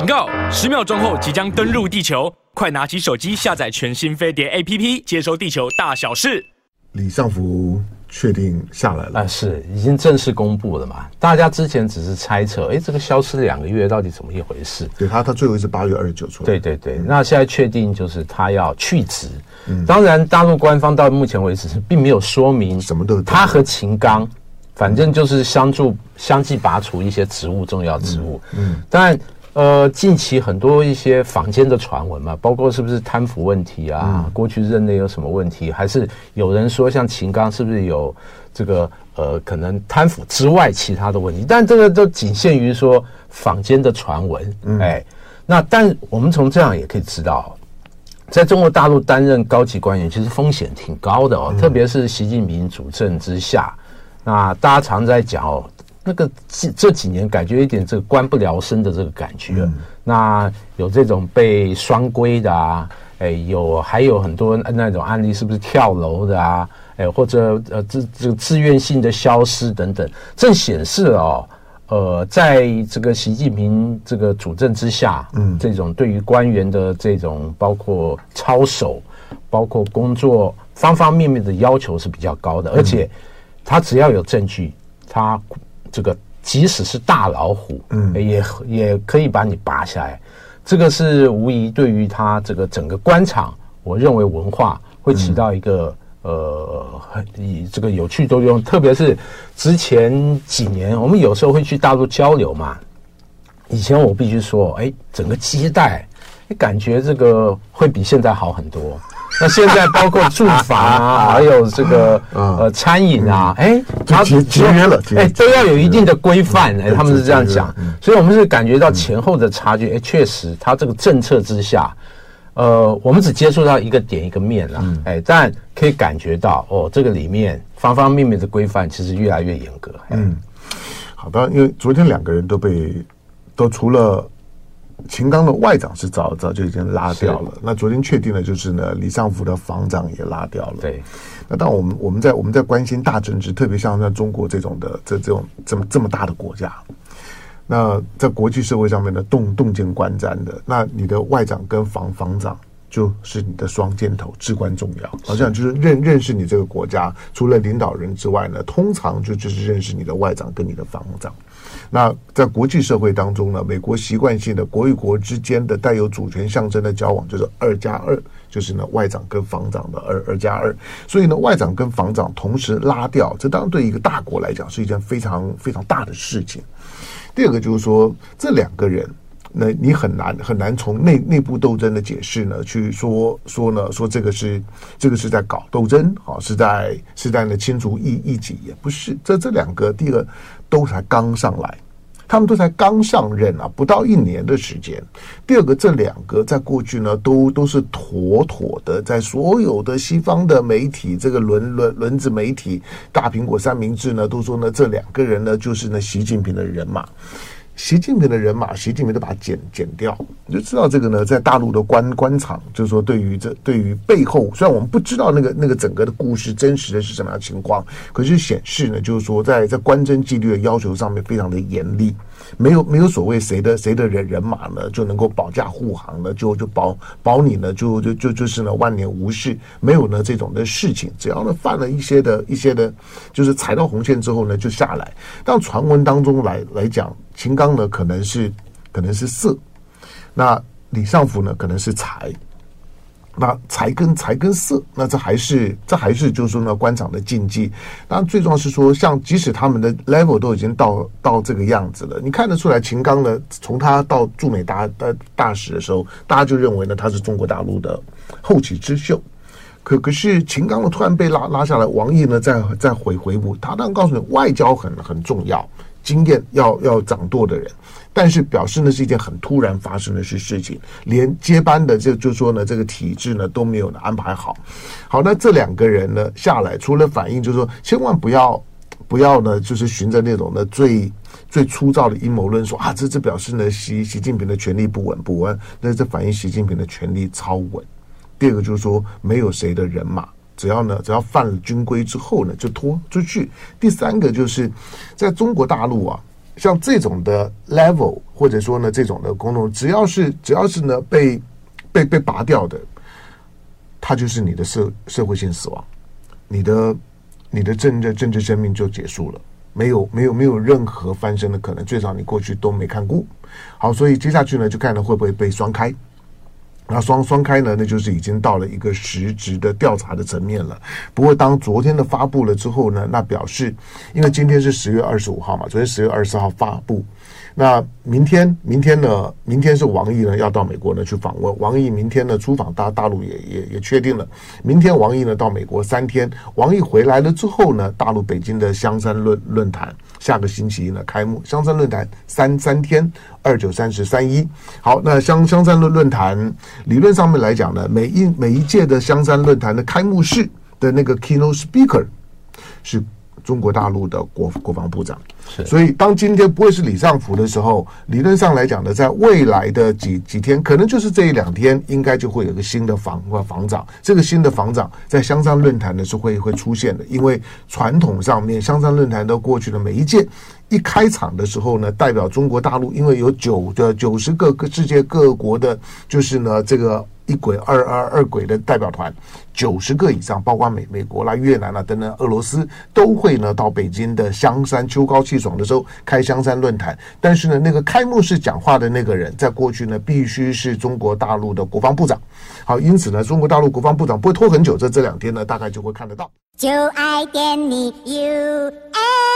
警告！十秒钟后即将登陆地球，快拿起手机下载全新飞碟 APP，接收地球大小事。李尚福确定下来了，啊，是已经正式公布了嘛？大家之前只是猜测，哎，这个消失两个月到底怎么一回事？对他，他最后是八月二十九出来。对对对，嗯、那现在确定就是他要去职。嗯，当然，大陆官方到目前为止是并没有说明什么都，他和秦刚，反正就是相助、相继拔除一些职务，重要职务。嗯，嗯但。呃，近期很多一些坊间的传闻嘛，包括是不是贪腐问题啊？嗯、过去任内有什么问题？还是有人说像秦刚是不是有这个呃可能贪腐之外其他的问题？但这个都仅限于说坊间的传闻。嗯、哎，那但我们从这样也可以知道，在中国大陆担任高级官员其实风险挺高的哦，嗯、特别是习近平主政之下，那大家常在讲哦。那个这这几年感觉一点这个官不聊生的这个感觉，嗯、那有这种被双规的啊，哎，有还有很多那种案例，是不是跳楼的啊？哎，或者呃自这个自愿性的消失等等，正显示哦，呃，在这个习近平这个主政之下，嗯，这种对于官员的这种包括操守，包括工作方方面面的要求是比较高的，而且他只要有证据，他。这个即使是大老虎，嗯，也也可以把你拔下来。这个是无疑对于他这个整个官场，我认为文化会起到一个、嗯、呃很以这个有趣作用。特别是之前几年，我们有时候会去大陆交流嘛。以前我必须说，哎，整个接待，感觉这个会比现在好很多。那现在包括住房啊，还有这个呃餐饮啊，哎，节节约了，哎，都要有一定的规范，哎，他们是这样讲，所以我们是感觉到前后的差距，哎，确实，他这个政策之下，呃，我们只接触到一个点一个面了，哎，但可以感觉到哦，这个里面方方面面的规范其实越来越严格。嗯，好的，因为昨天两个人都被都除了。秦刚的外长是早早就已经拉掉了，那昨天确定的就是呢，李尚福的防长也拉掉了。对，那当我们我们在我们在关心大政治，特别像在中国这种的这这种这么这么大的国家，那在国际社会上面的，动动见观瞻的，那你的外长跟防防长就是你的双箭头，至关重要。好像就是认认识你这个国家，除了领导人之外呢，通常就就是认识你的外长跟你的防长。那在国际社会当中呢，美国习惯性的国与国之间的带有主权象征的交往，就是二加二，就是呢外长跟防长的二二加二。所以呢，外长跟防长同时拉掉，这当然对一个大国来讲是一件非常非常大的事情。第二个就是说，这两个人，那你很难很难从内内部斗争的解释呢，去说说呢，说这个是这个是在搞斗争啊，是在是在呢清除异异己，也不是。这这两个，第二。都才刚上来，他们都才刚上任啊，不到一年的时间。第二个，这两个在过去呢，都都是妥妥的，在所有的西方的媒体，这个轮轮轮子媒体，大苹果三明治呢，都说呢，这两个人呢，就是呢，习近平的人马。习近平的人马，习近平都把它剪剪掉，你就知道这个呢，在大陆的官官场，就是说对于这对于背后，虽然我们不知道那个那个整个的故事真实的是什么样情况，可是显示呢，就是说在在官箴纪律的要求上面非常的严厉。没有没有所谓谁的谁的人人马呢就能够保驾护航呢，就就保保你呢，就就就就是呢万年无事，没有呢这种的事情。只要呢犯了一些的一些的，就是踩到红线之后呢就下来。但传闻当中来来讲，秦刚呢可能是可能是色，那李尚福呢可能是财。那财跟财跟色，那这还是这还是就是说呢，官场的禁忌。当然，最重要是说，像即使他们的 level 都已经到到这个样子了，你看得出来，秦刚呢，从他到驻美大大大使的时候，大家就认为呢，他是中国大陆的后起之秀。可可是，秦刚呢，突然被拉拉下来，王毅呢，再再回回补，他当然告诉你，外交很很重要，经验要要掌舵的人。但是表示呢是一件很突然发生的事事情，连接班的就就说呢这个体制呢都没有安排好。好，那这两个人呢下来，除了反映就是说千万不要不要呢就是循着那种呢最最粗糙的阴谋论说啊这这表示呢习习近平的权力不稳不稳，那这反映习近平的权力超稳。第二个就是说没有谁的人马，只要呢只要犯了军规之后呢就拖出去。第三个就是在中国大陆啊。像这种的 level，或者说呢这种的功能，只要是只要是呢被被被拔掉的，它就是你的社社会性死亡，你的你的政治政治生命就结束了，没有没有没有任何翻身的可能，最少你过去都没看过。好，所以接下去呢，就看呢会不会被双开。那双双开呢，那就是已经到了一个实质的调查的层面了。不过，当昨天的发布了之后呢，那表示，因为今天是十月二十五号嘛，昨天十月二十号发布。那明天，明天呢？明天是王毅呢要到美国呢去访问。王毅明天呢出访大大陆也也也确定了。明天王毅呢到美国三天。王毅回来了之后呢，大陆北京的香山论论坛下个星期一呢开幕。香山论坛三三天，二九三十三一。好，那香香山论论坛理论上面来讲呢，每一每一届的香山论坛的开幕式的那个 keynote speaker 是。中国大陆的国国防部长，是，所以当今天不会是李尚福的时候，理论上来讲呢，在未来的几几天，可能就是这一两天，应该就会有个新的防或防长。这个新的防长在香山论坛呢是会会出现的，因为传统上面香山论坛的过去的每一届一开场的时候呢，代表中国大陆，因为有九的九十个个世界各国的，就是呢这个。一轨、二二二轨的代表团，九十个以上，包括美美国啦、越南啦等等，俄罗斯都会呢到北京的香山秋高气爽的时候开香山论坛。但是呢，那个开幕式讲话的那个人，在过去呢必须是中国大陆的国防部长。好，因此呢，中国大陆国防部长不会拖很久，这这两天呢大概就会看得到。就爱点你 UFO